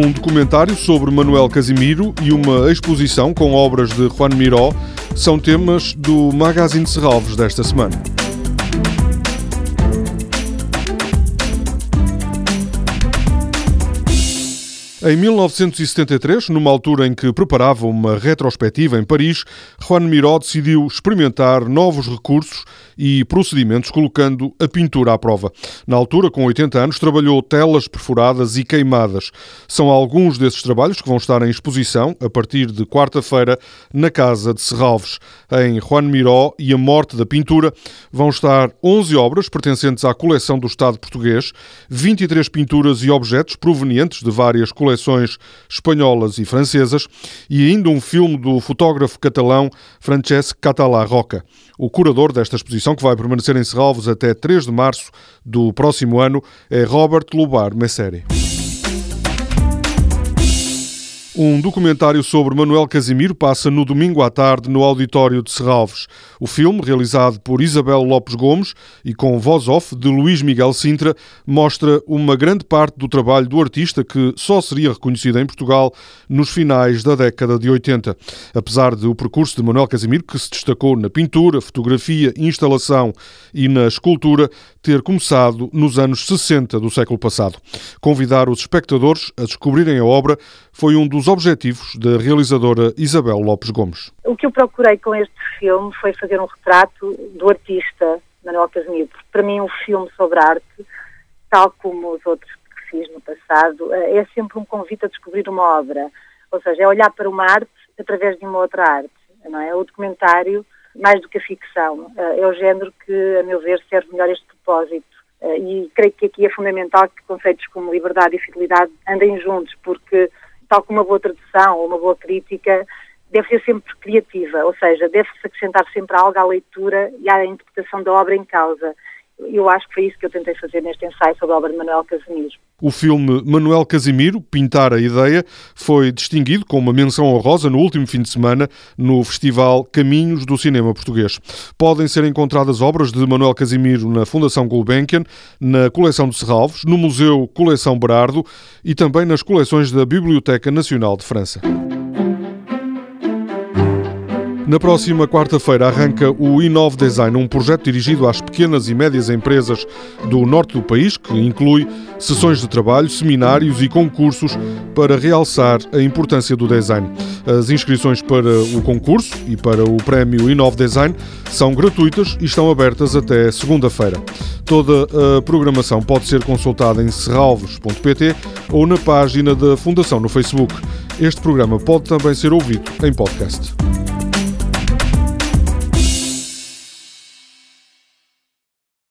documentário sobre Manuel Casimiro e uma exposição com obras de Juan Miró são temas do Magazine Serralves desta semana. Em 1973, numa altura em que preparava uma retrospectiva em Paris, Juan Miró decidiu experimentar novos recursos e procedimentos, colocando a pintura à prova. Na altura, com 80 anos, trabalhou telas perfuradas e queimadas. São alguns desses trabalhos que vão estar em exposição a partir de quarta-feira na Casa de Serralves. Em Juan Miró e a Morte da Pintura vão estar 11 obras pertencentes à coleção do Estado português, 23 pinturas e objetos provenientes de várias coleções coleções espanholas e francesas, e ainda um filme do fotógrafo catalão Francesc Català Roca. O curador desta exposição, que vai permanecer em Serralvos até 3 de março do próximo ano, é Robert Lubar Messeri. Um documentário sobre Manuel Casimiro passa no domingo à tarde no auditório de Serralves. O filme, realizado por Isabel Lopes Gomes e com voz off de Luís Miguel Sintra, mostra uma grande parte do trabalho do artista que só seria reconhecido em Portugal nos finais da década de 80. Apesar de o percurso de Manuel Casimiro, que se destacou na pintura, fotografia, instalação e na escultura, ter começado nos anos 60 do século passado. Convidar os espectadores a descobrirem a obra foi um dos objetivos da realizadora Isabel Lopes Gomes. O que eu procurei com este filme foi fazer um retrato do artista Manuel Casimiro. Para mim, um filme sobre arte, tal como os outros que fiz no passado, eh, é sempre um convite a descobrir uma obra. Ou seja, é olhar para uma arte através de uma outra arte. Não é? O documentário, mais do que a ficção, eh, é o género que, a meu ver, serve melhor este propósito. Eh, e creio que aqui é fundamental que conceitos como liberdade e fidelidade andem juntos, porque tal como uma boa tradução ou uma boa crítica, deve ser sempre criativa, ou seja, deve-se acrescentar sempre algo à leitura e à interpretação da obra em causa. Eu acho que foi isso que eu tentei fazer neste ensaio sobre a obra de Manuel Casimiro. O filme Manuel Casimiro, Pintar a Ideia, foi distinguido com uma menção honrosa no último fim de semana no Festival Caminhos do Cinema Português. Podem ser encontradas obras de Manuel Casimiro na Fundação Gulbenkian, na coleção de Serralves, no Museu Coleção Berardo e também nas coleções da Biblioteca Nacional de França. Na próxima quarta-feira arranca o Inove Design, um projeto dirigido às pequenas e médias empresas do norte do país, que inclui sessões de trabalho, seminários e concursos para realçar a importância do design. As inscrições para o concurso e para o prémio Inove Design são gratuitas e estão abertas até segunda-feira. Toda a programação pode ser consultada em serralvos.pt ou na página da Fundação no Facebook. Este programa pode também ser ouvido em podcast.